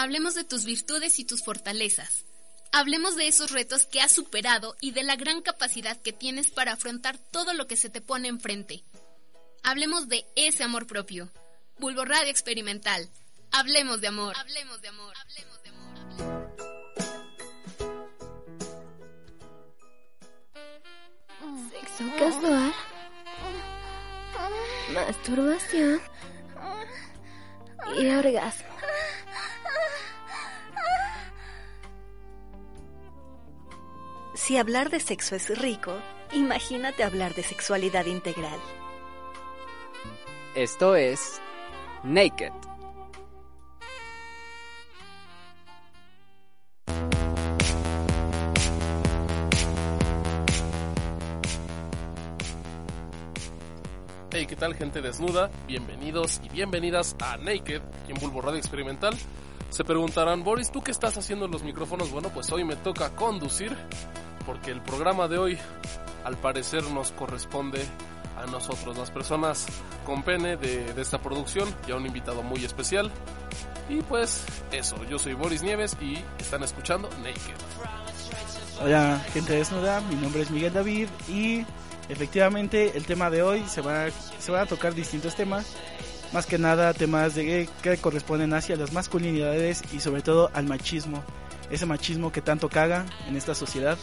Hablemos de tus virtudes y tus fortalezas. Hablemos de esos retos que has superado y de la gran capacidad que tienes para afrontar todo lo que se te pone enfrente. Hablemos de ese amor propio. Bulbo Radio Experimental. Hablemos de amor. Hablemos de amor. Hablemos de amor. Sexo casual. Masturbación. Y orgasmo. Si hablar de sexo es rico, imagínate hablar de sexualidad integral. Esto es Naked. Hey, ¿qué tal gente desnuda? Bienvenidos y bienvenidas a Naked, en Bulbo Radio Experimental. Se preguntarán, Boris, ¿tú qué estás haciendo en los micrófonos? Bueno, pues hoy me toca conducir, porque el programa de hoy, al parecer, nos corresponde a nosotros, las personas con pene de, de esta producción, y a un invitado muy especial. Y pues eso, yo soy Boris Nieves y están escuchando Naked. Hola, gente desnuda, mi nombre es Miguel David y efectivamente el tema de hoy se va, se van a tocar distintos temas, más que nada temas de que corresponden hacia las masculinidades y sobre todo al machismo, ese machismo que tanto caga en esta sociedad,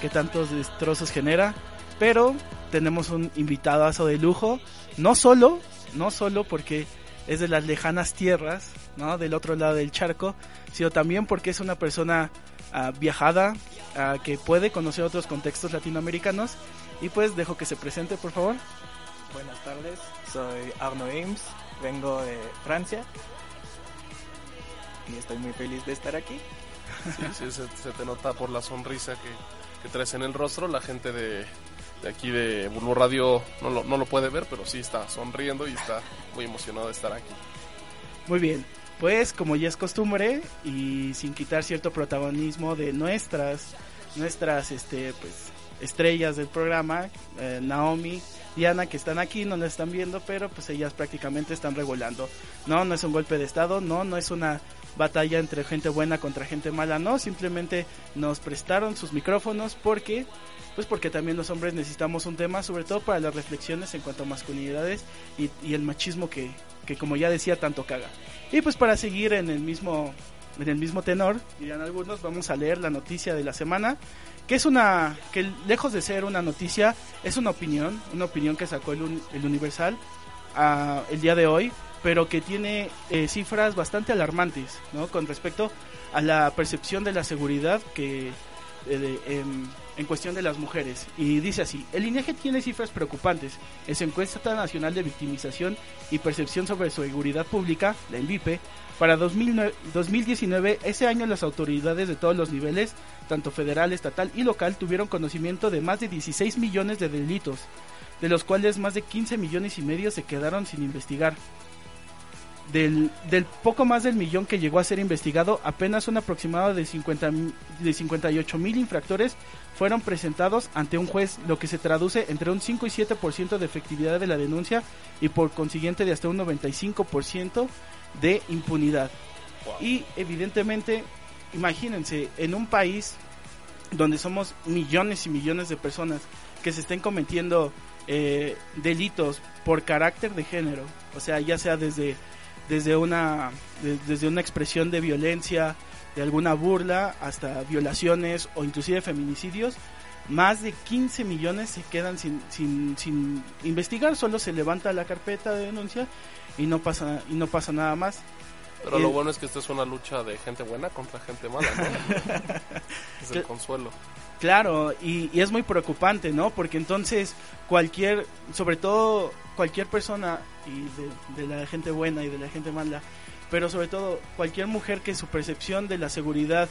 que tantos destrozos genera, pero tenemos un invitadazo de lujo, no solo, no solo porque es de las lejanas tierras, ¿no? Del otro lado del charco, sino también porque es una persona ah, viajada, ah, que puede conocer otros contextos latinoamericanos. Y pues dejo que se presente, por favor. Buenas tardes, soy Arno Ames, vengo de Francia y estoy muy feliz de estar aquí. Sí, sí, se, se te nota por la sonrisa que, que traes en el rostro. La gente de, de aquí de Bulbo Radio no lo, no lo puede ver, pero sí está sonriendo y está muy emocionado de estar aquí. Muy bien, pues como ya es costumbre y sin quitar cierto protagonismo de nuestras, nuestras, este, pues estrellas del programa, eh, Naomi, Diana, que están aquí, no las están viendo, pero pues ellas prácticamente están regulando. No, no es un golpe de estado, no, no es una batalla entre gente buena contra gente mala, no, simplemente nos prestaron sus micrófonos porque pues porque también los hombres necesitamos un tema, sobre todo para las reflexiones en cuanto a masculinidades y, el machismo que, que, como ya decía, tanto caga. Y pues para seguir en el mismo, en el mismo tenor, dirán algunos, vamos a leer la noticia de la semana, que es una, que lejos de ser una noticia, es una opinión, una opinión que sacó el, el Universal uh, el día de hoy, pero que tiene eh, cifras bastante alarmantes, ¿no? Con respecto a la percepción de la seguridad que eh, en, en, cuestión de las mujeres. Y dice así, el INEGE tiene cifras preocupantes. En su encuesta nacional de victimización y percepción sobre seguridad pública, la ENVIPE, para 2009, 2019, ese año las autoridades de todos los niveles, tanto federal, estatal y local, tuvieron conocimiento de más de 16 millones de delitos, de los cuales más de 15 millones y medio se quedaron sin investigar. Del, del, poco más del millón que llegó a ser investigado, apenas un aproximado de, 50, de 58 mil infractores fueron presentados ante un juez, lo que se traduce entre un 5 y 7% de efectividad de la denuncia y por consiguiente de hasta un 95% de impunidad. Wow. Y evidentemente, imagínense, en un país donde somos millones y millones de personas que se estén cometiendo eh, delitos por carácter de género, o sea, ya sea desde desde una de, desde una expresión de violencia, de alguna burla hasta violaciones o inclusive feminicidios, más de 15 millones se quedan sin, sin, sin investigar, solo se levanta la carpeta de denuncia y no pasa y no pasa nada más. Pero lo bueno es que esta es una lucha de gente buena contra gente mala, ¿no? es el consuelo. Claro, y, y, es muy preocupante, ¿no? Porque entonces cualquier, sobre todo cualquier persona y de, de, la gente buena y de la gente mala, pero sobre todo cualquier mujer que su percepción de la seguridad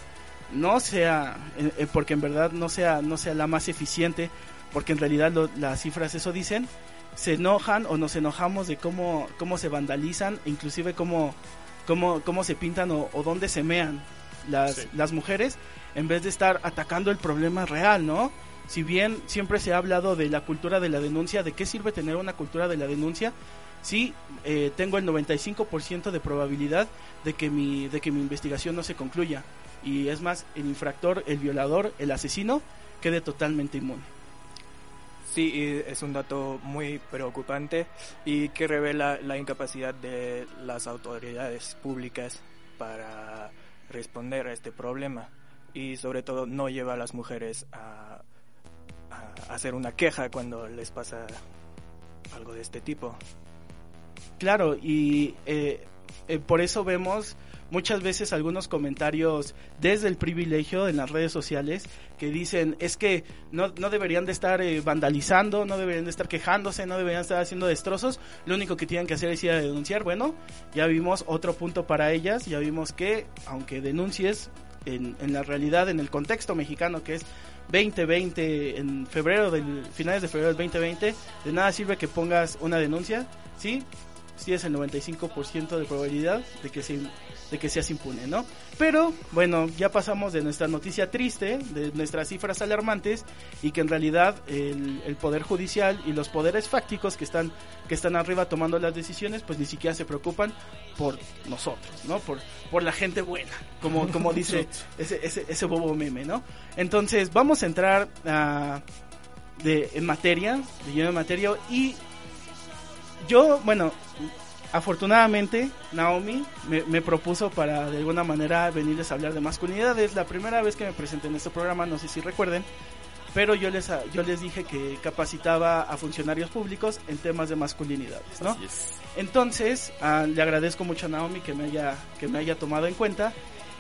no sea, eh, eh, porque en verdad no sea, no sea la más eficiente, porque en realidad lo, las cifras eso dicen, se enojan o nos enojamos de cómo, cómo se vandalizan, inclusive cómo, cómo, cómo se pintan o, o dónde se mean las, sí. las mujeres en vez de estar atacando el problema real, ¿no? Si bien siempre se ha hablado de la cultura de la denuncia, ¿de qué sirve tener una cultura de la denuncia sí eh, tengo el 95% de probabilidad de que mi de que mi investigación no se concluya y es más el infractor, el violador, el asesino quede totalmente inmune. Sí, es un dato muy preocupante y que revela la incapacidad de las autoridades públicas para responder a este problema y sobre todo no lleva a las mujeres a, a hacer una queja cuando les pasa algo de este tipo. Claro, y eh, eh, por eso vemos muchas veces algunos comentarios desde el privilegio en las redes sociales que dicen es que no, no deberían de estar eh, vandalizando, no deberían de estar quejándose, no deberían estar haciendo destrozos, lo único que tienen que hacer es ir a denunciar. Bueno, ya vimos otro punto para ellas, ya vimos que aunque denuncies en, en la realidad, en el contexto mexicano que es 2020, en febrero del finales de febrero del 2020, de nada sirve que pongas una denuncia, ¿sí? Sí es el 95% de probabilidad de que se de que seas impune, ¿no? Pero bueno, ya pasamos de nuestra noticia triste, de nuestras cifras alarmantes y que en realidad el, el, poder judicial y los poderes fácticos que están que están arriba tomando las decisiones, pues ni siquiera se preocupan por nosotros, ¿no? Por por la gente buena, como como dice ese, ese ese bobo meme, ¿no? Entonces vamos a entrar a de en materia, de lleno en materia y yo, bueno, afortunadamente Naomi me, me, propuso para de alguna manera venirles a hablar de masculinidad. Es la primera vez que me presenté en este programa, no sé si recuerden, pero yo les, yo les dije que capacitaba a funcionarios públicos en temas de masculinidades, ¿no? Entonces, uh, le agradezco mucho a Naomi que me haya, que me haya tomado en cuenta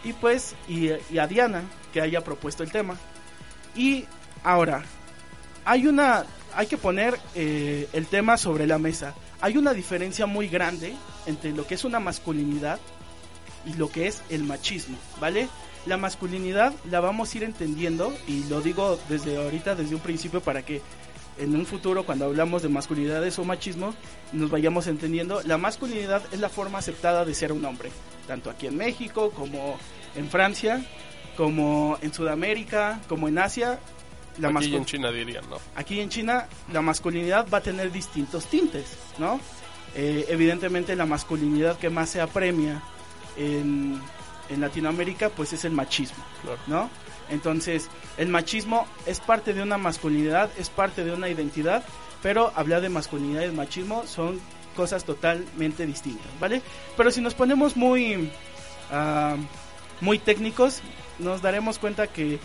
y pues, y, y a Diana que haya propuesto el tema. Y ahora, hay una, hay que poner eh, el tema sobre la mesa hay una diferencia muy grande entre lo que es una masculinidad y lo que es el machismo, ¿vale? La masculinidad la vamos a ir entendiendo y lo digo desde ahorita, desde un principio, para que en un futuro, cuando hablamos de masculinidades o machismo, nos vayamos entendiendo. La masculinidad es la forma aceptada de ser un hombre, tanto aquí en México como en Francia, como en Sudamérica, como en Asia. La Aquí en China dirían, ¿no? Aquí en China la masculinidad va a tener distintos tintes, ¿no? Eh, evidentemente la masculinidad que más se apremia en, en Latinoamérica pues es el machismo, claro. ¿no? Entonces el machismo es parte de una masculinidad, es parte de una identidad, pero hablar de masculinidad y machismo son cosas totalmente distintas, ¿vale? Pero si nos ponemos muy, uh, muy técnicos, nos daremos cuenta que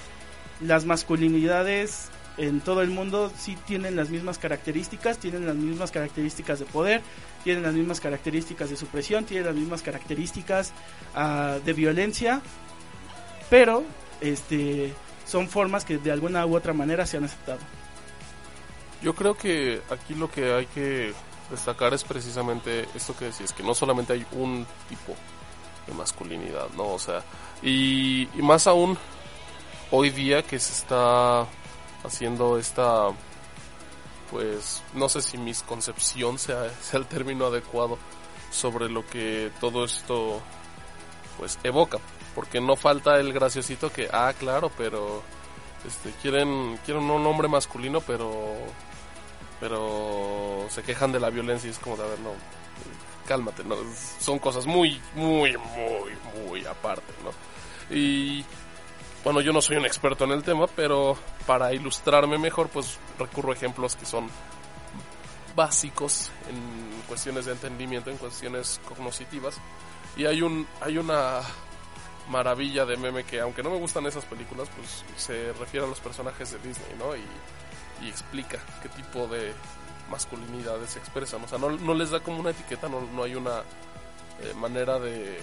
las masculinidades en todo el mundo sí tienen las mismas características, tienen las mismas características de poder, tienen las mismas características de supresión, tienen las mismas características uh, de violencia, pero este son formas que de alguna u otra manera se han aceptado. Yo creo que aquí lo que hay que destacar es precisamente esto que decís, que no solamente hay un tipo de masculinidad, ¿no? O sea, y, y más aún hoy día que se está haciendo esta pues no sé si misconcepción sea, sea el término adecuado sobre lo que todo esto pues evoca. Porque no falta el graciosito que ah claro pero este quieren quieren un hombre masculino pero pero se quejan de la violencia y es como de a ver no cálmate no son cosas muy muy muy muy aparte no y bueno, yo no soy un experto en el tema, pero para ilustrarme mejor, pues recurro a ejemplos que son básicos en cuestiones de entendimiento, en cuestiones cognitivas. Y hay un hay una maravilla de meme que aunque no me gustan esas películas, pues se refiere a los personajes de Disney, ¿no? Y, explica qué tipo de masculinidades se expresan. O sea, no, no les da como una etiqueta, no, no hay una eh, manera de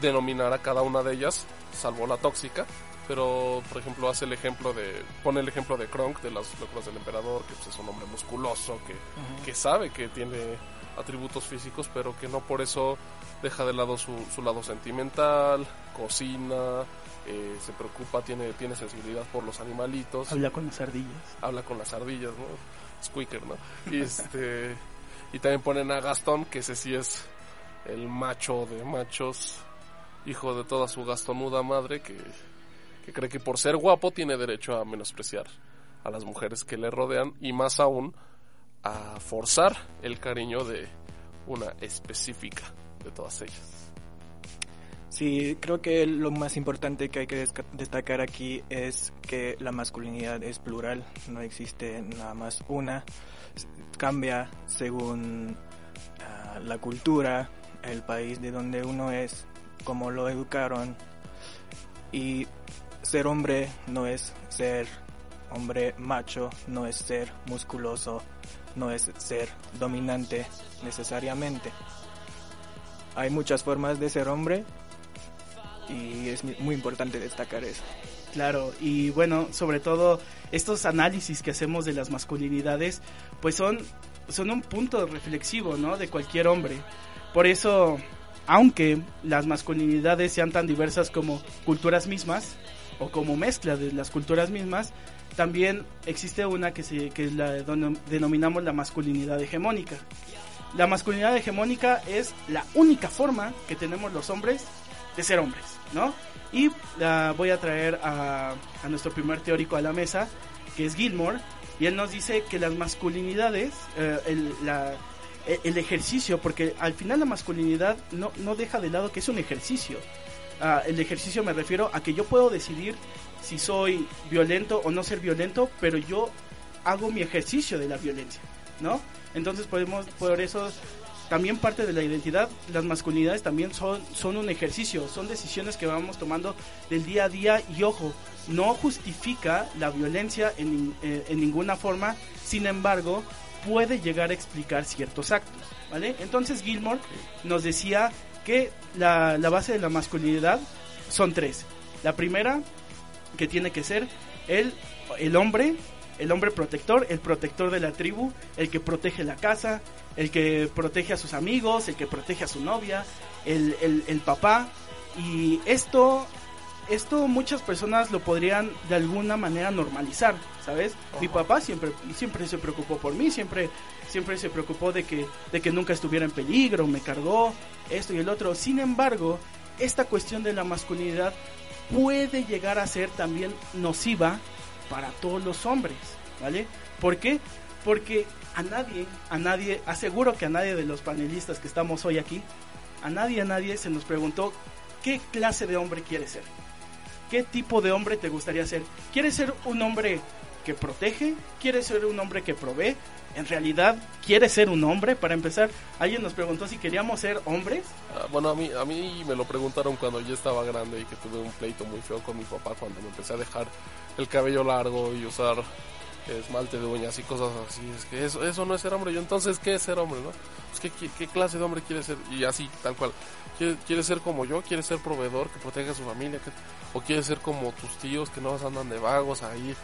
denominar a cada una de ellas, salvo la tóxica. Pero, por ejemplo, hace el ejemplo de. Pone el ejemplo de Kronk, de las locuras del emperador, que pues, es un hombre musculoso, que, uh -huh. que sabe que tiene atributos físicos, pero que no por eso deja de lado su, su lado sentimental, cocina, eh, se preocupa, tiene, tiene sensibilidad por los animalitos. Habla con las ardillas. Habla con las ardillas, ¿no? Squeaker, ¿no? Y, este, y también ponen a Gastón, que ese sí es el macho de machos, hijo de toda su gastonuda madre que, que cree que por ser guapo tiene derecho a menospreciar a las mujeres que le rodean y más aún a forzar el cariño de una específica de todas ellas. Sí, creo que lo más importante que hay que destacar aquí es que la masculinidad es plural, no existe nada más una, cambia según uh, la cultura, el país de donde uno es, cómo lo educaron y ser hombre no es ser hombre macho, no es ser musculoso, no es ser dominante necesariamente. Hay muchas formas de ser hombre y es muy importante destacar eso. Claro, y bueno, sobre todo estos análisis que hacemos de las masculinidades, pues son, son un punto reflexivo, ¿no? De cualquier hombre. Por eso, aunque las masculinidades sean tan diversas como culturas mismas, o como mezcla de las culturas mismas, también existe una que, se, que la denominamos la masculinidad hegemónica. La masculinidad hegemónica es la única forma que tenemos los hombres de ser hombres, ¿no? Y voy a traer a, nuestro primer teórico a la mesa, que es Gilmore, y él nos dice que las masculinidades, eh, e, el, ejercicio, porque al final la masculinidad no, no deja de lado que es un ejercicio. Ah, el ejercicio me refiero a que yo puedo decidir si soy violento o no ser violento, pero yo hago mi ejercicio de la violencia, ¿no? Entonces podemos, por eso también parte de la identidad, las masculinidades también son, son un ejercicio, son decisiones que vamos tomando del día a día y ojo, no justifica la violencia en, eh, en ninguna forma, sin embargo, puede llegar a explicar ciertos actos, ¿vale? Entonces Gilmore nos decía que la, base de la masculinidad son tres. La primera, que tiene que ser el, el hombre, el hombre protector, el protector de la tribu, el que protege la casa, el que protege a sus amigos, el que protege a su novia, el, el, papá. Y esto, esto muchas personas lo podrían de alguna manera normalizar, ¿sabes? Mi papá siempre, siempre se preocupó por mí, siempre, siempre se preocupó de que, de que nunca estuviera en peligro, me cargó, esto y el otro. Sin embargo, esta cuestión de la masculinidad puede llegar a ser también nociva para todos los hombres, ¿vale? ¿Por qué? Porque a nadie, a nadie, aseguro que a nadie de los panelistas que estamos hoy aquí, a nadie, a nadie se nos preguntó qué clase de hombre quieres ser. ¿Qué tipo de hombre te gustaría ser? ¿Quieres ser un hombre que protege? ¿Quieres ser un hombre que provee? En realidad, ¿quieres ser un hombre? Para empezar, alguien nos preguntó si queríamos ser hombres. Ah, bueno, a mí, a mí me lo preguntaron cuando yo estaba grande y que tuve un pleito muy feo con mi papá cuando me empecé a dejar el cabello largo y usar esmalte de uñas y cosas así. Es que eso, eso no es ser hombre. Yo entonces, ¿qué es ser hombre, no? Pues, ¿qué, clase de hombre quiere ser? Y así, tal cual. ¿Quiere, ser como yo? ¿Quiere ser proveedor que proteja a su familia? ¿O quiere ser como tus tíos que no andan de vagos ahí?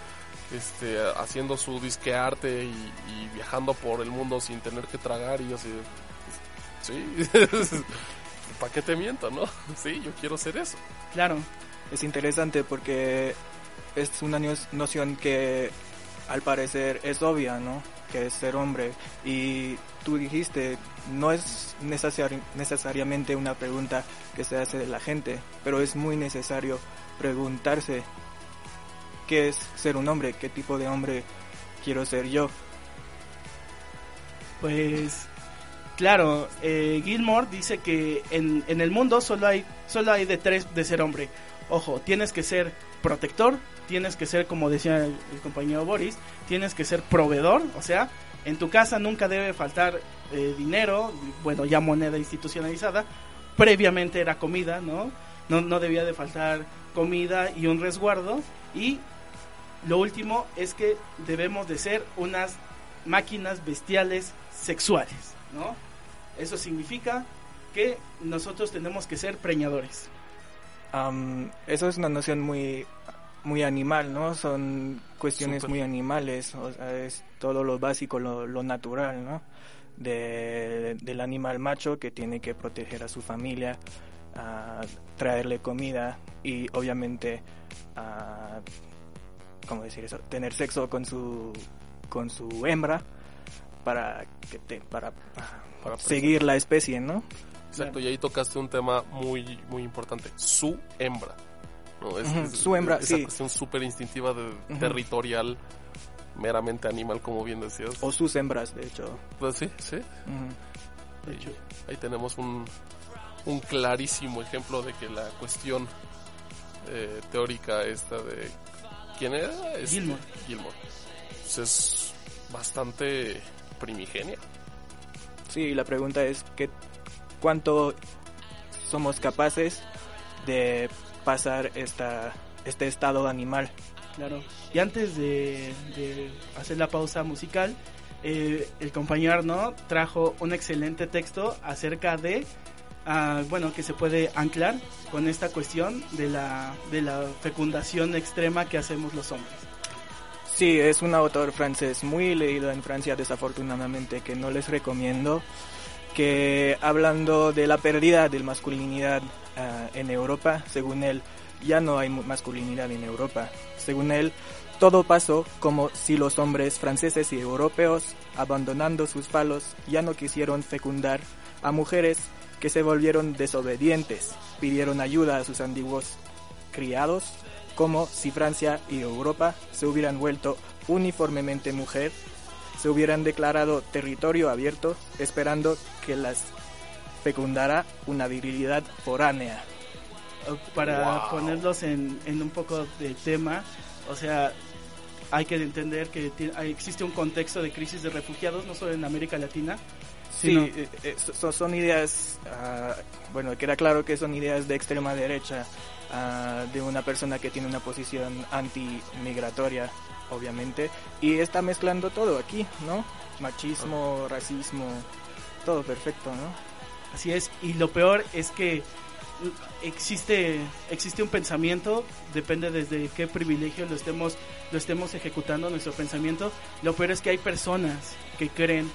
Este, haciendo su disquearte y, y viajando por el mundo sin tener que tragar y así. Sí, ¿para qué te miento, no? Sí, yo quiero ser eso. Claro, es interesante porque es una noción que al parecer es obvia, ¿no? Que es ser hombre. Y tú dijiste, no es necesariamente una pregunta que se hace de la gente, pero es muy necesario preguntarse qué es ser un hombre, qué tipo de hombre quiero ser yo. Pues claro, eh, Gilmore dice que en, en el mundo solo hay, solo hay de tres de ser hombre. Ojo, tienes que ser protector, tienes que ser, como decía el, compañero Boris, tienes que ser proveedor, o sea, en tu casa nunca debe faltar eh, dinero, bueno, ya moneda institucionalizada, previamente era comida, ¿no? ¿no? No debía de faltar comida y un resguardo, y lo último es que debemos de ser unas máquinas bestiales sexuales, ¿no? Eso significa que nosotros tenemos que ser preñadores. eso es una noción muy muy animal, ¿no? Son cuestiones muy animales, o sea, es todo lo básico, lo, natural, ¿no? De, del animal macho que tiene que proteger a su familia, traerle comida y obviamente ¿cómo decir eso? Tener sexo con su, con su hembra para, que te, para, para seguir la especie, ¿no? Exacto, y ahí tocaste un tema muy, muy importante, su hembra su hembra, esa cuestión súper instintiva de, territorial meramente animal, como bien decías. O sus hembras, de hecho. Pues sí, sí. Ujú. De hecho, Ahí tenemos un, un clarísimo ejemplo de que la cuestión eh, teórica esta de... ¿Quién era? Este, Gilmore. Gilmore. Pues es bastante primigenia. Sí, y la pregunta es que cuánto somos capaces de pasar esta, este estado animal. Claro. Y antes de, de hacer la pausa musical, eh, el compañero Arno trajo un excelente texto acerca de, ah, bueno, que se puede anclar con esta cuestión de la, de la fecundación extrema que hacemos los hombres. Sí, es un autor francés muy leído en Francia, desafortunadamente, que no les recomiendo. Que hablando de la pérdida de masculinidad ah, en Europa, según él, ya no hay masculinidad en Europa. Según él, todo pasó como si los hombres franceses y europeos, abandonando sus palos, ya no quisieron fecundar a mujeres que se volvieron desobedientes, pidieron ayuda a sus antiguos criados, como si Francia y Europa se hubieran vuelto uniformemente mujer, se hubieran declarado territorio abierto, esperando que las fecundara una virilidad foránea. Uh, Para Wow. ponerlos en, en un poco de tema, o sea, hay que entender que existe un contexto de crisis de refugiados, no solo en América Latina, Sí, sino- eh, eh, so- son, ideas, ah, bueno, queda claro que son ideas de extrema derecha, ah, de una persona que tiene una posición anti-migratoria, obviamente, y está mezclando todo aquí, ¿no? Machismo, racismo, todo perfecto, ¿no? Así es, y lo peor es que existe existe un pensamiento, depende desde qué privilegio lo estemos lo estemos ejecutando nuestro pensamiento. Lo peor es que hay personas que creen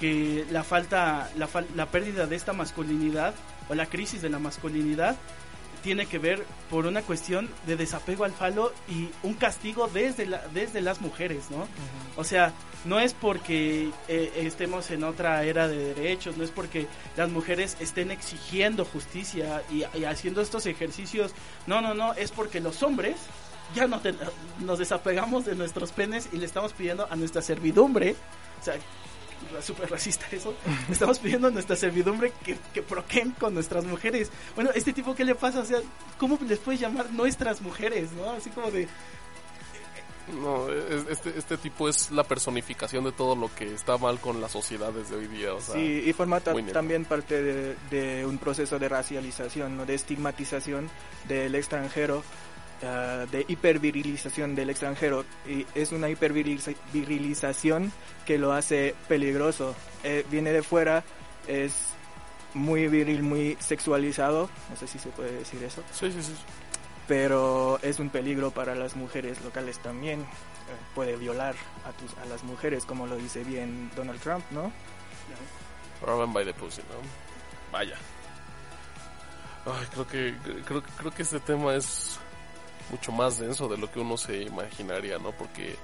que la falta la, la pérdida de esta masculinidad o la crisis de la masculinidad tiene que ver por una cuestión de desapego al falo y un castigo desde la, desde las mujeres, ¿no? O sea, no es porque eh, estemos en otra era de derechos, no es porque las mujeres estén exigiendo justicia y, y haciendo estos ejercicios. No, no, no, es porque los hombres ya no te- nos desapegamos de nuestros penes y le estamos pidiendo a nuestra servidumbre, o sea, súper racista eso, estamos pidiendo a nuestra servidumbre que, que proquen con nuestras mujeres. Bueno, este tipo, ¿qué le pasa? O sea, ¿cómo les puedes llamar nuestras mujeres, no? Así como de... No, es- este, este tipo es la personificación de todo lo que está mal con las sociedades de hoy día. O sea, Sí, y forma también parte de, de un proceso de racialización, ¿no? de estigmatización del extranjero, ah, de hipervirilización del extranjero. Y es una hipervirilización que lo hace peligroso. Eh, viene de fuera, es muy viril, muy sexualizado, no sé si se puede decir eso, sí, sí, sí. pero es un peligro para las mujeres locales también. Eh, puede violar a, tus, a las mujeres, como lo dice bien Donald Trump, ¿no? Run by the pussy, ¿no? Vaya. Ay, creo que creo, creo que este tema es mucho más denso de lo que uno se imaginaría, ¿no? Porque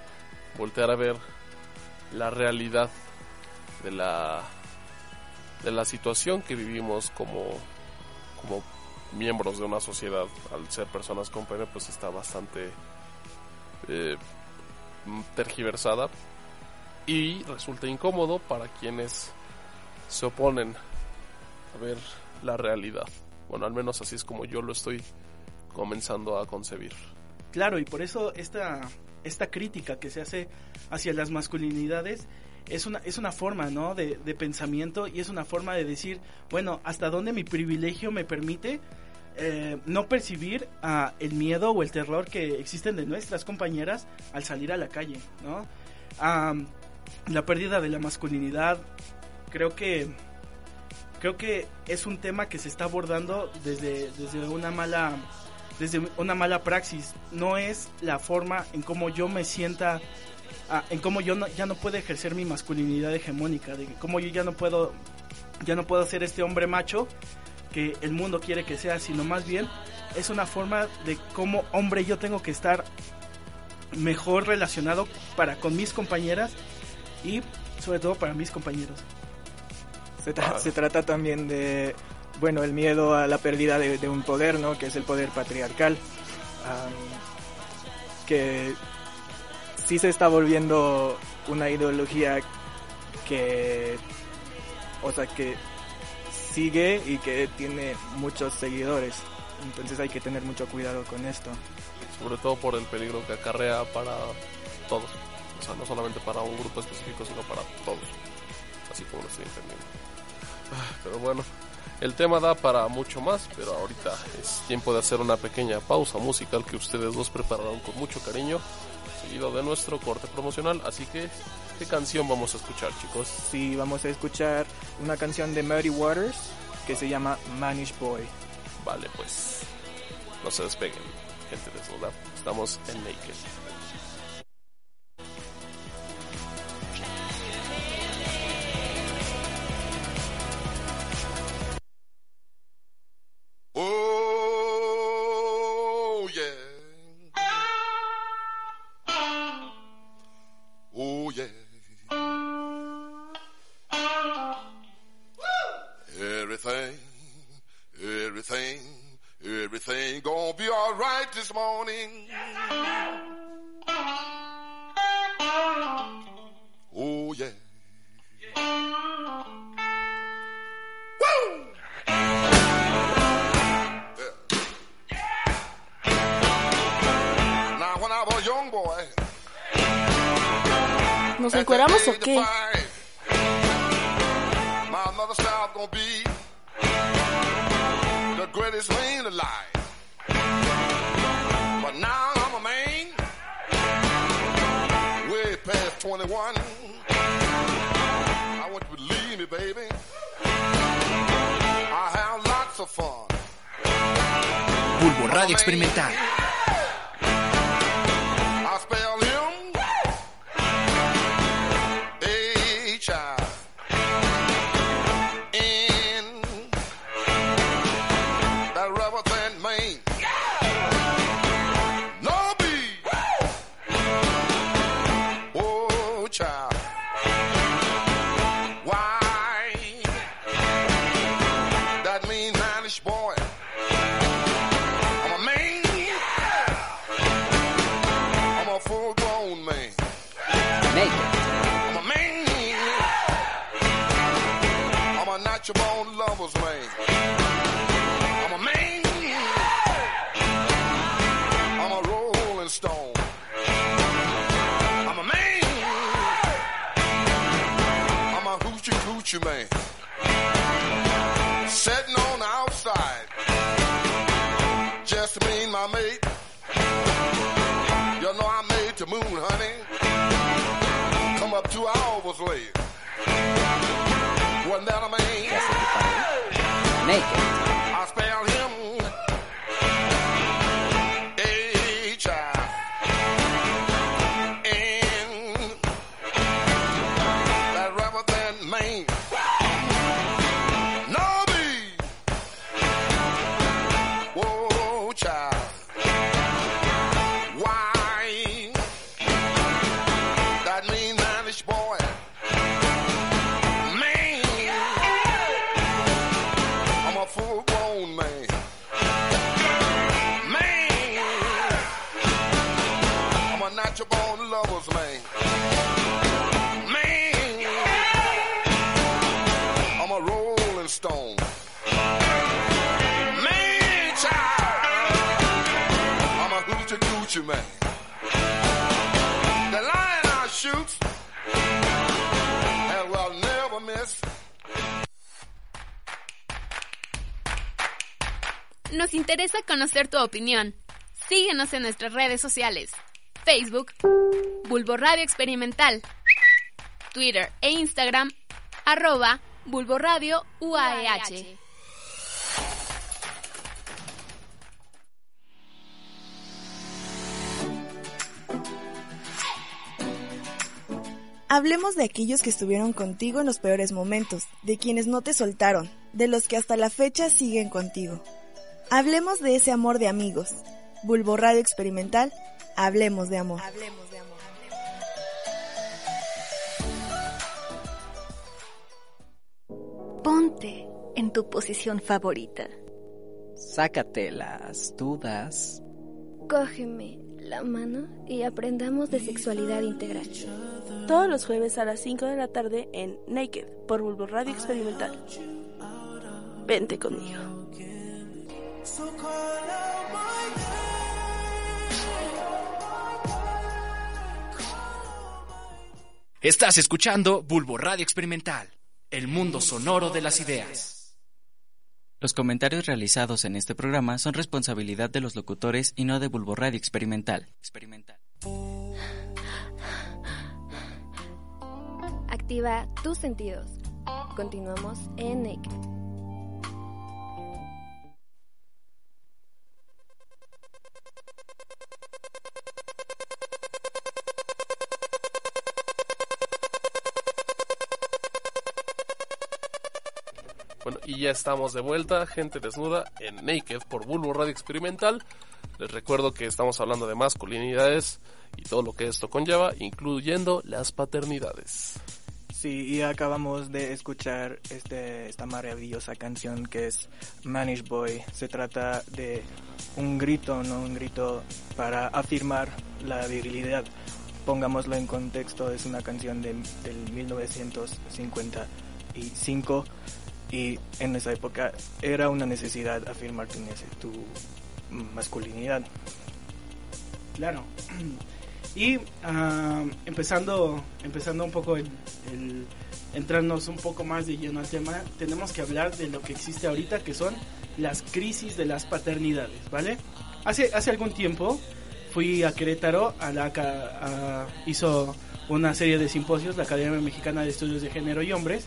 voltear a ver la realidad de la de la situación que vivimos como como miembros de una sociedad al ser personas con pene pues está bastante eh, tergiversada y resulta incómodo para quienes se oponen a ver la realidad. Bueno, al menos así es como yo lo estoy comenzando a concebir. Claro, y por eso esta, esta crítica que se hace hacia las masculinidades es una, es una forma, ¿no? De, de pensamiento y es una forma de decir, bueno, hasta dónde mi privilegio me permite eh, no percibir ah, el miedo o el terror que existen de nuestras compañeras al salir a la calle, ¿no? Am, la pérdida de la masculinidad, creo que creo que es un tema que se está abordando desde, desde una mala desde una mala praxis. No es la forma en cómo yo me sienta ah, en cómo yo no- ya no puedo ejercer mi masculinidad hegemónica de cómo yo ya no puedo ya no puedo ser este hombre macho que el mundo quiere que sea sino más bien es una forma de cómo hombre yo tengo que estar mejor relacionado para con mis compañeras y sobre todo para mis compañeros. Se, tra- se trata también de, bueno, el miedo a la pérdida de, un poder, ¿no? Que es el poder patriarcal. Am, que sí se está volviendo una ideología que, o sea, que sigue y que tiene muchos seguidores. Entonces hay que tener mucho cuidado con esto. Sobre todo por el peligro que acarrea para todos. O sea, no solamente para un grupo específico, sino para todos. Así como lo estoy entendiendo. Ah, Pero bueno, el tema da para mucho más, pero ahorita es tiempo de hacer una pequeña pausa musical que ustedes dos prepararon con mucho cariño, seguido de nuestro corte promocional. Así que, ¿qué canción vamos a escuchar, chicos? Sí, vamos a escuchar una canción de Muddy Waters que se llama Manish Boy. Vale, pues no se despeguen, gente desnuda. Estamos en Naked. Everything gonna be alright this morning. Oh, yeah. Woo! Yeah. Now, when I was a young boy, ¿Nos encueramos o qué? My mother said I was gonna be the greatest man alive. But now I'm a man, way past 21. I want you to believe me, baby. I have lots of fun. Bulbo Radio Experimental. A natural born lover's man. I'm a man. I'm a rolling stone. I'm a man. I'm a hoochie coochie man. Sitting on the outside. Just me and my mate. You know I made the moon, honey. Come up two hours late. Wasn't that a man? Naked. The lion. Nos interesa conocer tu opinión. Síguenos en nuestras redes sociales. Facebook, Bulbo Radio Experimental. Twitter e Instagram, arroba Bulbo UAEH. Hablemos de aquellos que estuvieron contigo en los peores momentos, de quienes no te soltaron, de los que hasta la fecha siguen contigo. Hablemos de ese amor de amigos. Bulbo Radio Experimental, hablemos de amor. Ponte en tu posición favorita. Sácate las dudas. Cógeme la mano y aprendamos de sexualidad integral. Todos los jueves a las 5 de la tarde en Naked por Bulbo Radio Experimental. Vente conmigo. Estás escuchando Bulbo Radio Experimental, el mundo sonoro de las ideas. Los comentarios realizados en este programa son responsabilidad de los locutores y no de Bulbo Radio Experimental. Experimental. Activa tus sentidos. Continuamos en Naked. Bueno, y ya estamos de vuelta, gente desnuda, en Naked por Bulbo Radio Experimental. Les recuerdo que estamos hablando de masculinidades y todo lo que esto conlleva, incluyendo las paternidades. Sí, y acabamos de escuchar este, esta maravillosa canción que es Manish Boy. Se trata de un grito, no un grito para afirmar la virilidad. Pongámoslo en contexto, es una canción de, del 1955 y en esa época era una necesidad afirmar tu, tu masculinidad. Claro. Y uh, empezando, empezando un poco el, entrarnos un poco más de lleno al tema, tenemos que hablar de lo que existe ahorita, que son las crisis de las paternidades, ¿vale? Hace, hace algún tiempo fui a Querétaro, a la, a, hizo una serie de simposios, la Academia Mexicana de Estudios de Género y Hombres,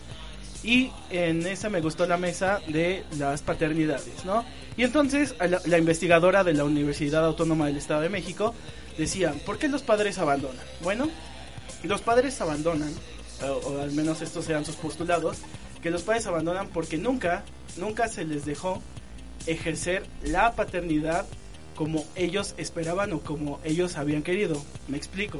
y en esa me gustó la mesa de las paternidades, ¿no? Y entonces la, la, investigadora de la Universidad Autónoma del Estado de México decía, ¿por qué los padres abandonan? Bueno, los padres abandonan, o, al menos estos sean sus postulados, que los padres abandonan porque nunca, nunca se les dejó ejercer la paternidad como ellos esperaban o como ellos habían querido. Me explico.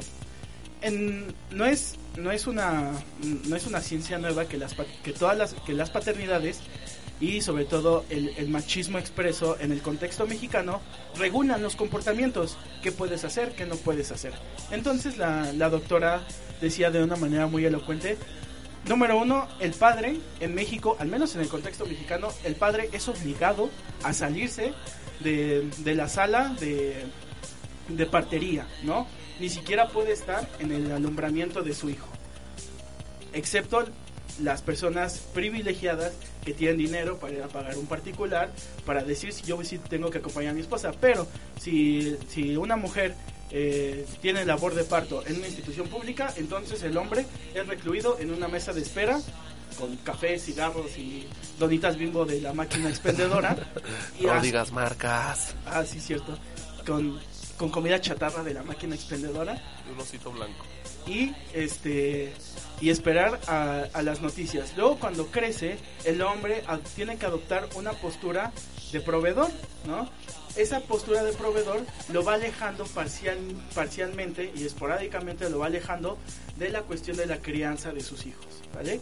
No es no es una no es una ciencia nueva que las que todas las que las paternidades y sobre todo el, machismo expreso en el contexto mexicano regulan los comportamientos. Qué puedes hacer qué no puedes hacer entonces la, la doctora decía de una manera muy elocuente número uno el padre en México al menos en el contexto mexicano el padre es obligado a salirse de, de la sala de, de partería no ni siquiera puede estar en el alumbramiento de su hijo. Excepto las personas privilegiadas que tienen dinero para ir a pagar un particular, para decir si yo sí tengo que acompañar a mi esposa. Pero si, si una mujer eh, tiene labor de parto en una institución pública, entonces el hombre es recluido en una mesa de espera con café, cigarros y donitas bimbo de la máquina expendedora. y no digas marcas. Ah, sí, cierto. Con con comida chatarra de la máquina expendedora. Y un osito blanco. Y este y esperar a, a, las noticias. Luego cuando crece, el hombre a, tiene que adoptar una postura de proveedor, ¿no? Esa postura de proveedor lo va alejando parcial, parcialmente y esporádicamente lo va alejando de la cuestión de la crianza de sus hijos, ¿vale?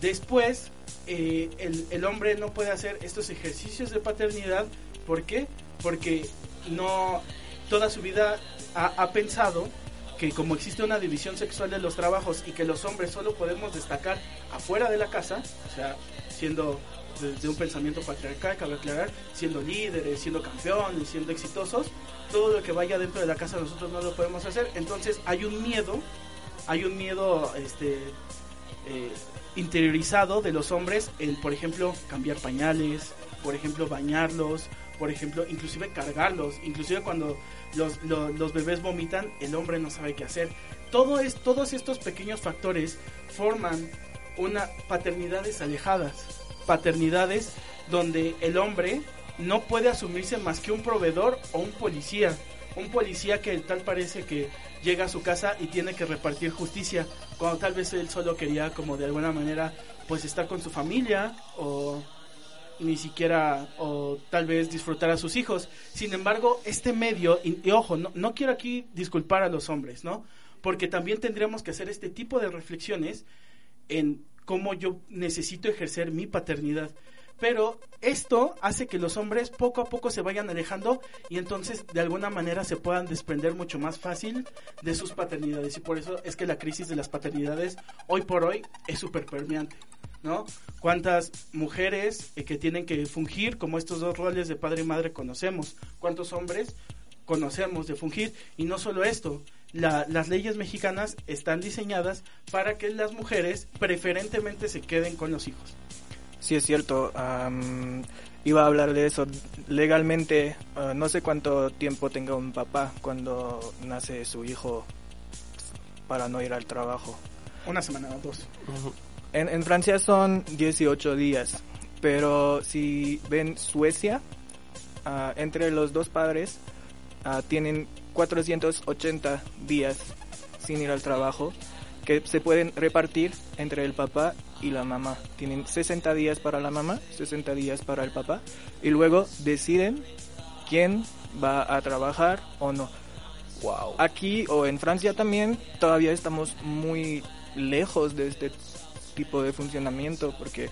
Después, eh, el, el hombre no puede hacer estos ejercicios de paternidad, ¿por qué? Porque no toda su vida ha, pensado que como existe una división sexual de los trabajos y que los hombres solo podemos destacar afuera de la casa, o sea, siendo de, un pensamiento patriarcal, cabe aclarar, siendo líderes, siendo campeones, siendo exitosos, todo lo que vaya dentro de la casa nosotros no lo podemos hacer, entonces hay un miedo, hay un miedo este eh, interiorizado de los hombres en, por ejemplo, cambiar pañales, por ejemplo, bañarlos, por ejemplo, inclusive cargarlos, inclusive cuando los, los, bebés vomitan, el hombre no sabe qué hacer. Todo es, todos estos pequeños factores forman una paternidades alejadas, paternidades donde el hombre no puede asumirse más que un proveedor o un policía, un policía que tal parece que llega a su casa y tiene que repartir justicia, cuando tal vez él solo quería como de alguna manera pues estar con su familia o ni siquiera o tal vez disfrutar a sus hijos. Sin embargo, este medio, y, ojo, no, no, quiero aquí disculpar a los hombres, ¿no? Porque también tendríamos que hacer este tipo de reflexiones en cómo yo necesito ejercer mi paternidad. Pero esto hace que los hombres poco a poco se vayan alejando y entonces de alguna manera se puedan desprender mucho más fácil de sus paternidades y por eso es que la crisis de las paternidades hoy por hoy es súper permeante. ¿No? ¿Cuántas mujeres eh, que tienen que fungir como estos dos roles de padre y madre conocemos? ¿Cuántos hombres conocemos de fungir? Y no solo esto, las leyes mexicanas están diseñadas para que las mujeres preferentemente se queden con los hijos. Sí, es cierto. iba a hablar de eso. Legalmente, ah, no sé cuánto tiempo tenga un papá cuando nace su hijo para no ir al trabajo. Una semana o dos. en, Francia son 18 días, pero si ven Suecia, ah, entre los dos padres ah, tienen 480 días sin ir al trabajo que se pueden repartir entre el papá y la mamá. Tienen 60 días para la mamá, 60 días para el papá y luego deciden quién va a trabajar o no. Wow. Aquí o en Francia también todavía estamos muy lejos de este tipo de funcionamiento porque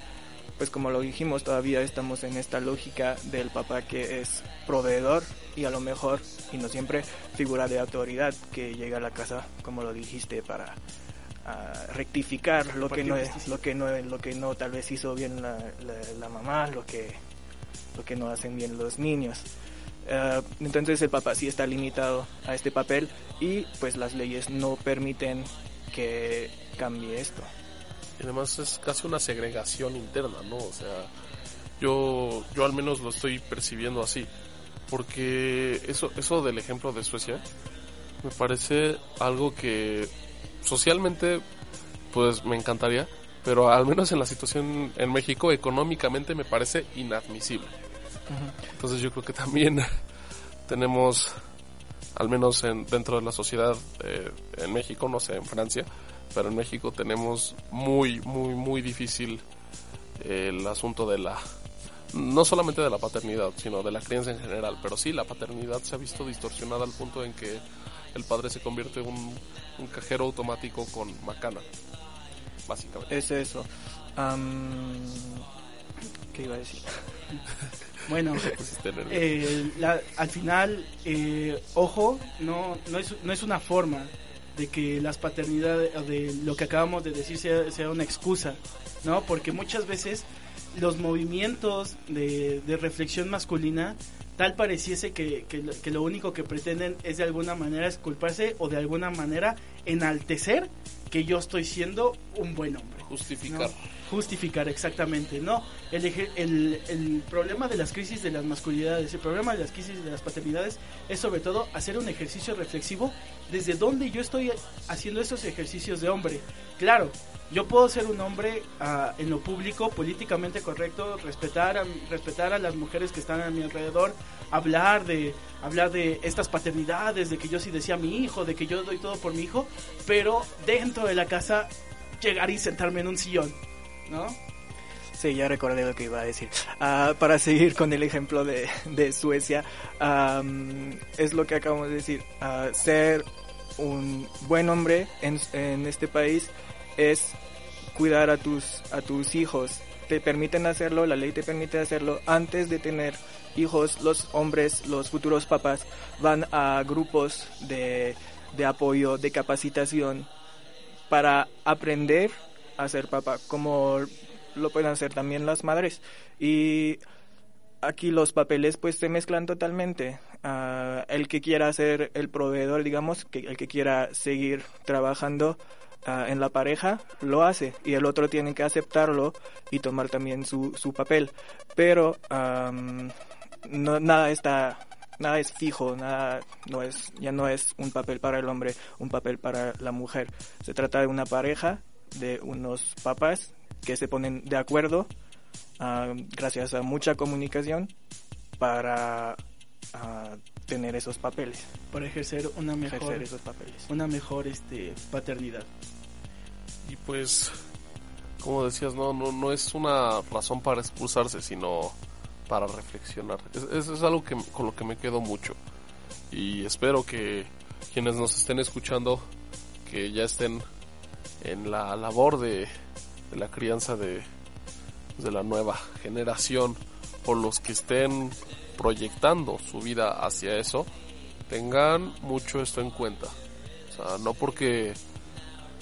pues como lo dijimos todavía estamos en esta lógica del papá que es proveedor y a lo mejor y no siempre figura de autoridad que llega a la casa como lo dijiste para a rectificar lo que no es, lo que no lo que no tal vez hizo bien la, la, mamá lo que lo que no hacen bien los niños. Eh, entonces el papá sí está limitado a este papel y pues las leyes no permiten que cambie esto. Y además es casi una segregación interna no o sea yo yo al menos lo estoy percibiendo así porque eso eso del ejemplo de Suecia me parece algo que socialmente, pues me encantaría, pero al menos en la situación en México, económicamente me parece inadmisible. Entonces yo creo que también tenemos, al menos en, dentro de la sociedad eh, en México, no sé, en Francia, pero en México tenemos muy, muy, muy difícil el asunto de la no solamente de la paternidad, sino de la crianza en general, pero sí la paternidad se ha visto distorsionada al punto en que el padre se convierte en un, cajero automático con macana, básicamente. Es eso. ¿Qué iba a decir? Bueno, eh, al final, eh, ojo, no, no, es, no es una forma de que las paternidades, de lo que acabamos de decir sea, sea una excusa, ¿no? Porque muchas veces los movimientos de, de reflexión masculina tal pareciese que, que, lo único que pretenden es de alguna manera esculparse o de alguna manera enaltecer que yo estoy siendo un buen hombre. Justificar. Justificar, exactamente. No, el, el, el problema de las crisis de las masculinidades, el problema de las crisis de las paternidades es sobre todo hacer un ejercicio reflexivo desde donde yo estoy haciendo esos ejercicios de hombre. Claro, yo puedo ser un hombre uh, en lo público, políticamente correcto, respetar a, respetar a las mujeres que están a mi alrededor, hablar de, hablar de estas paternidades, de que yo sí decía a mi hijo, de que yo doy todo por mi hijo, pero dentro de la casa llegar y sentarme en un sillón, ¿no? Sí, ya recordé lo que iba a decir. Uh, para seguir con el ejemplo de, de Suecia, es lo que acabamos de decir. Uh, ser un buen hombre en, en este país es cuidar a tus, a tus hijos. Te permiten hacerlo, la ley te permite hacerlo antes de tener hijos. Los hombres, los futuros papás, van a grupos de, de apoyo, de capacitación para aprender a ser papá, como lo pueden hacer también las madres. Y aquí los papeles pues se mezclan totalmente. Uh, el que quiera ser el proveedor, digamos, que el que quiera seguir trabajando, Ah, en la pareja lo hace y el otro tiene que aceptarlo y tomar también su, su papel. Pero no, nada está nada es fijo, nada no es ya no es un papel para el hombre, un papel para la mujer. Se trata de una pareja de unos papás que se ponen de acuerdo gracias a mucha comunicación para tener esos papeles. Para ejercer una mejor, esos papeles. Una mejor este, paternidad. Y pues, como decías, no, no, no es una razón para expulsarse, sino para reflexionar. Eso es, algo que, con lo que me quedo mucho. Y espero que quienes nos estén escuchando, que ya estén en la labor de, de la crianza de, de la nueva generación o los que estén proyectando su vida hacia eso, tengan mucho esto en cuenta. O sea, no porque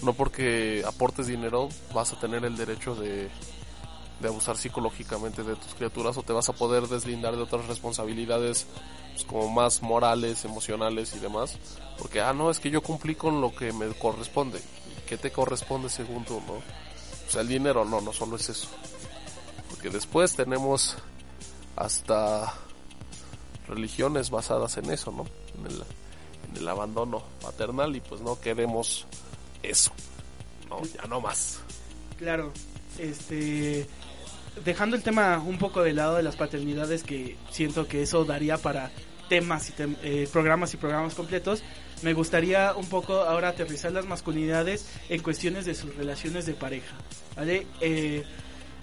no porque aportes dinero vas a tener el derecho de, de abusar psicológicamente de tus criaturas o te vas a poder deslindar de otras responsabilidades pues, como más morales, emocionales y demás. Porque, ah, no, es que yo cumplí con lo que me corresponde. ¿Qué te corresponde según tú, no? O sea, el dinero, no, no solo es eso. Porque después tenemos hasta religiones basadas en eso, ¿no? En el, en el abandono paternal y pues no queremos eso. No, ya no más. Claro, este dejando el tema un poco de lado de las paternidades que siento que eso daría para temas y eh, programas y programas completos, me gustaría un poco ahora aterrizar las masculinidades en cuestiones de sus relaciones de pareja, ¿vale? Eh,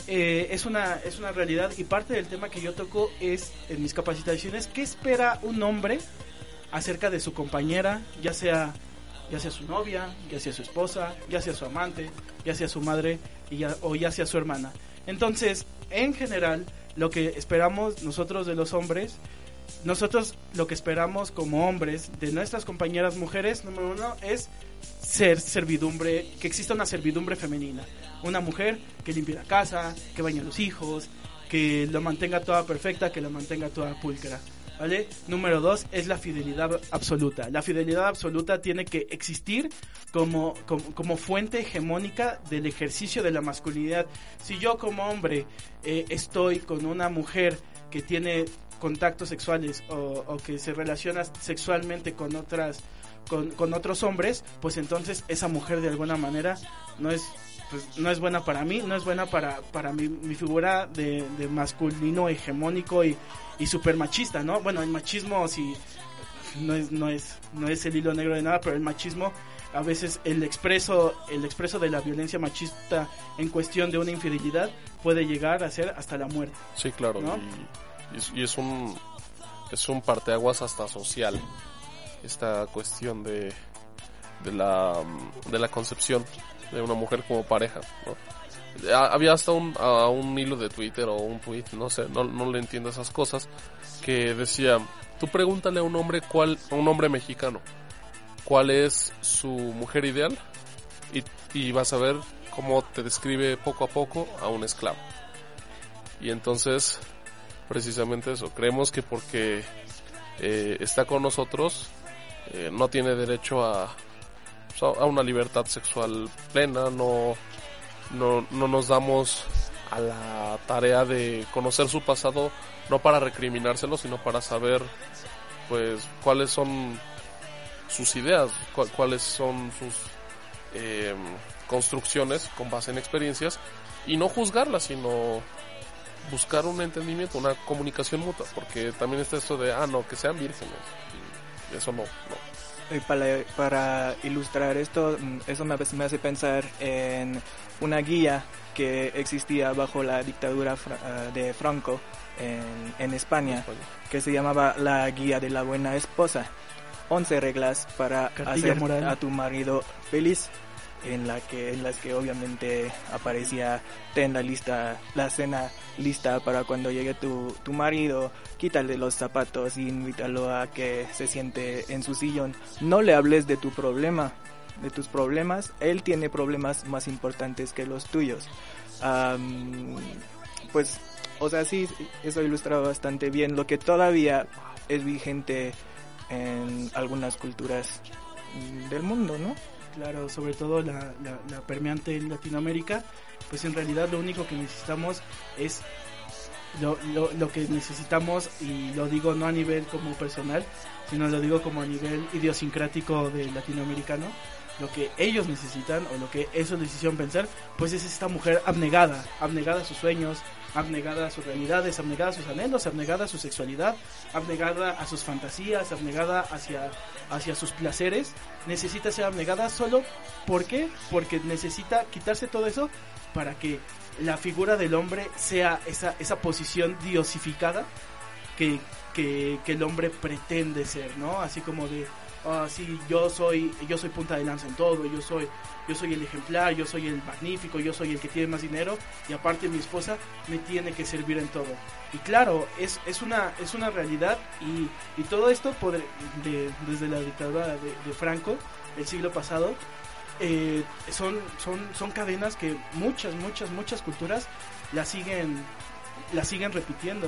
eh, es, una, es una realidad y parte del tema que yo toco es en mis capacitaciones, ¿qué espera un hombre acerca de su compañera, ya sea ya sea su novia, ya sea su esposa, ya sea su amante, ya sea su madre y o ya sea su hermana. Entonces, en general, lo que esperamos nosotros de los hombres, nosotros lo que esperamos como hombres de nuestras compañeras mujeres, número uno, es ser servidumbre, que exista una servidumbre femenina. Una mujer que limpie la casa, que bañe a los hijos, que lo mantenga toda perfecta, que lo mantenga toda pulcra. ¿Vale? Número dos es la fidelidad absoluta. La fidelidad absoluta tiene que existir como, como, fuente hegemónica del ejercicio de la masculinidad. Si yo como hombre eh, estoy con una mujer que tiene contactos sexuales o, que se relaciona sexualmente con otras con, con, otros hombres, pues entonces esa mujer de alguna manera no es pues no es buena para mí, no es buena para, para mi, mi figura de, de, masculino hegemónico y, y super machista, ¿no? Bueno, el machismo sí no es, no es, no es el hilo negro de nada, pero el machismo a veces el expreso, el expreso de la violencia machista en cuestión de una infidelidad puede llegar a ser hasta la muerte. Sí, claro, y, y, es un es un parteaguas hasta social esta cuestión de de la de la concepción de una mujer como pareja, Había hasta un, un hilo de Twitter o un tweet, no sé, no, no le entiendo esas cosas, que decía, tú pregúntale a un hombre cuál, a un hombre mexicano, cuál es su mujer ideal y, y vas a ver cómo te describe poco a poco a un esclavo. Y entonces, precisamente eso, creemos que porque eh, está con nosotros, eh, no tiene derecho a, a una libertad sexual plena, no, no, no nos damos a la tarea de conocer su pasado, no para recriminárselo, sino para saber pues cuáles son sus ideas, cuáles son sus eh, construcciones con base en experiencias y no juzgarlas, sino buscar un entendimiento, una comunicación mutua, porque también está esto de, ah, no, que sean vírgenes, y eso no, no para, para, ilustrar esto, mm, eso me, me, hace pensar en una guía que existía bajo la dictadura ah, de Franco en, en España, que se llamaba la Guía de la Buena Esposa. 11 reglas para hacer a tu marido feliz en la que en las que obviamente aparecía ten la lista la cena lista para cuando llegue tu, tu marido quítale los zapatos y invítalo a que se siente en su sillón. No le hables de tu problema de tus problemas. Él tiene problemas más importantes que los tuyos. Pues o sea sí eso ilustrado bastante bien lo que todavía es vigente en algunas culturas del mundo no claro, sobre todo la, permeante en Latinoamérica, pues en realidad lo único que necesitamos es lo, que necesitamos, y lo digo no a nivel como personal, sino lo digo como a nivel idiosincrático del latinoamericano, lo que ellos necesitan o lo que ellos les hicieron pensar, pues es esta mujer abnegada, abnegada a sus sueños, abnegada a sus realidades, abnegada a sus anhelos, abnegada a su sexualidad, abnegada a sus fantasías, abnegada hacia, hacia sus placeres, necesita ser abnegada solo. Porque necesita quitarse todo eso para que la figura del hombre sea esa, esa posición diosificada que, que el hombre pretende ser, ¿no? Así como de, ah, sí, yo soy, yo soy punta de lanza en todo, yo soy, yo soy el ejemplar, yo soy el magnífico, yo soy el que tiene más dinero y aparte mi esposa me tiene que servir en todo. Y claro, es, es, una, es una realidad y, y todo esto de- desde la dictadura de, de Franco, el siglo pasado, eh, son, son, son cadenas que muchas, muchas, muchas culturas la siguen, la siguen repitiendo.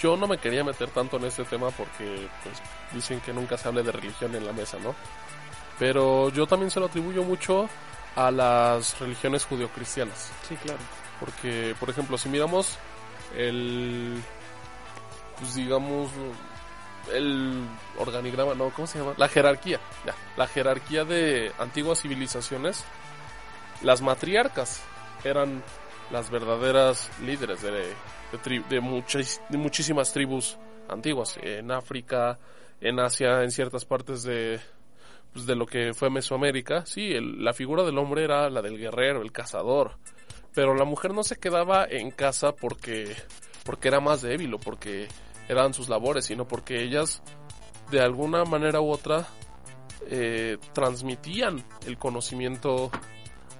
Yo no me quería meter tanto en este tema porque pues dicen que nunca se hable de religión en la mesa, ¿no? Pero yo también se lo atribuyo mucho a las religiones judeocristianas. Sí, claro. Porque, por ejemplo, si miramos el, pues digamos, el organigrama, no, ¿cómo se llama? La jerarquía, ya, la jerarquía de antiguas civilizaciones, las matriarcas eran las verdaderas líderes de, de, muchas, de muchísimas tribus antiguas, en África, en Asia, en ciertas partes de, pues, de lo que fue Mesoamérica, sí, el- la figura del hombre era la del guerrero, el cazador, pero la mujer no se quedaba en casa porque, porque era más débil o porque eran sus labores, sino porque ellas de alguna manera u otra eh, transmitían el conocimiento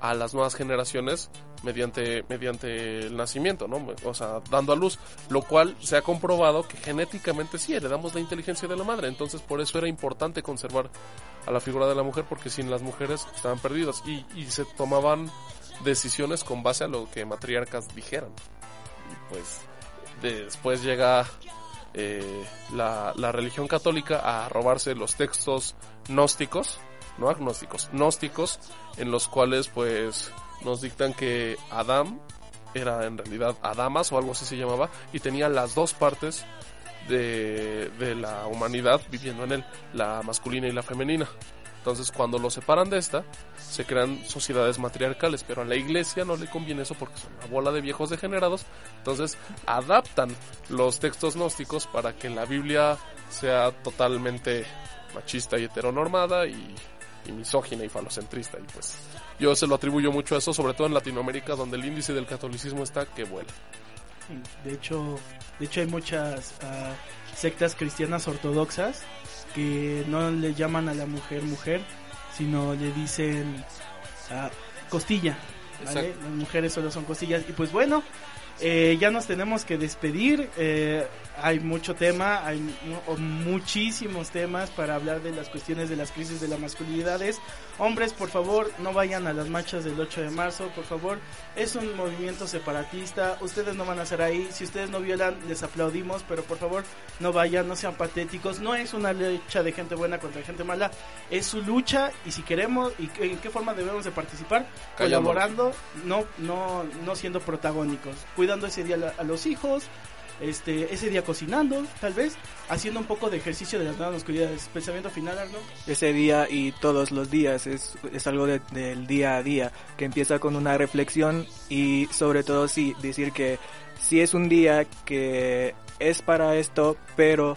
a las nuevas generaciones mediante, mediante el nacimiento, ¿no? O sea, dando a luz, lo cual se ha comprobado que genéticamente sí heredamos la inteligencia de la madre, entonces por eso era importante conservar a la figura de la mujer, porque sin las mujeres estaban perdidas y, y se tomaban decisiones con base a lo que matriarcas dijeran. Y pues después llega eh, la, la religión católica a robarse los textos gnósticos, no agnósticos, gnósticos, en los cuales pues nos dictan que Adán era en realidad Adamas o algo así se llamaba y tenía las dos partes de, de la humanidad viviendo en él, la masculina y la femenina. Entonces cuando lo separan de esta, se crean sociedades matriarcales, pero a la iglesia no le conviene eso porque son una bola de viejos degenerados. Entonces adaptan los textos gnósticos para que la Biblia sea totalmente machista y heteronormada y, y misógina y falocentrista. Y pues yo se lo atribuyo mucho a eso, sobre todo en Latinoamérica, donde el índice del catolicismo está que vuela. De hecho, de hecho hay muchas ah, sectas cristianas ortodoxas que no le llaman a la mujer mujer, sino le dicen ah, costilla. ¿vale? Las mujeres solo son costillas. Y pues bueno, eh, ya nos tenemos que despedir. eh, hay mucho tema, hay muchísimos temas para hablar de las cuestiones de las crisis de las masculinidades. Hombres, por favor, no vayan a las marchas del 8 de marzo, por favor. Es un movimiento separatista, ustedes no van a ser ahí. Si ustedes no violan, les aplaudimos, pero por favor, no vayan, no sean patéticos. No es una lucha de gente buena contra gente mala, es su lucha y si queremos, y en qué forma debemos de participar, colaborando, no, no, no siendo protagónicos, cuidando ese día a- los hijos, este, ese día cocinando, tal vez, haciendo un poco de ejercicio de las nuevas masculinidades. Pensamiento final, Arnold. Ese día y todos los días es, es algo de- del día a día que empieza con una reflexión y sobre todo sí decir que sí es un día que es para esto, pero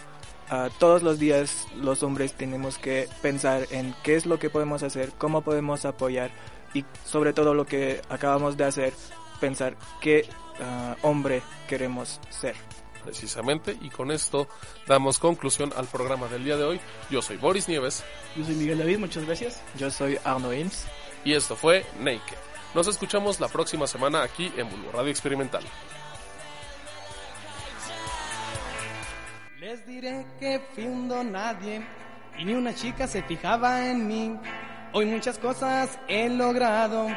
ah, todos los días los hombres tenemos que pensar en qué es lo que podemos hacer, cómo podemos apoyar y sobre todo lo que acabamos de hacer, pensar qué ah, hombre queremos ser. Precisamente, y con esto damos conclusión al programa del día de hoy. Yo soy Boris Nieves. Yo soy Miguel David, muchas gracias. Yo soy Arno Ims. Y esto fue Naked. Nos escuchamos la próxima semana aquí en Bulbo Radio Experimental. Les diré que fui un don nadie y ni una chica se fijaba en mí. Hoy muchas cosas he logrado,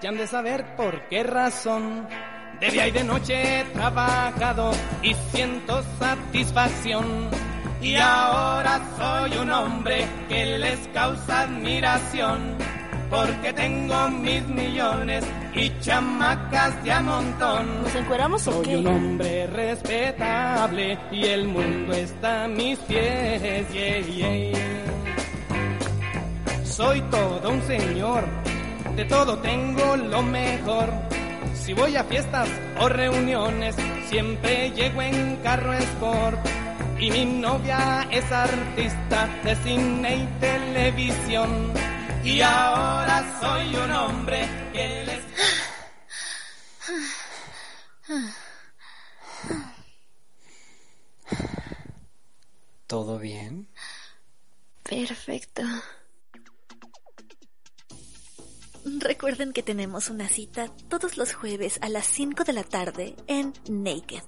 ya han de saber por qué razón. De día y de noche he trabajado y siento satisfacción. Y ahora soy un hombre que les causa admiración. Porque tengo mis millones y chamacas de a montón. ¿Nos encueramos o Soy un hombre respetable y el mundo está a mis pies. yeah, yeah. Soy todo un señor, de todo tengo lo mejor. Si voy a fiestas o reuniones, siempre llego en carro sport. Y mi novia es artista de cine y televisión. Y ahora soy un hombre que les... ¿Todo bien? Perfecto. Recuerden que tenemos una cita todos los jueves a las 5 de la tarde en Naked.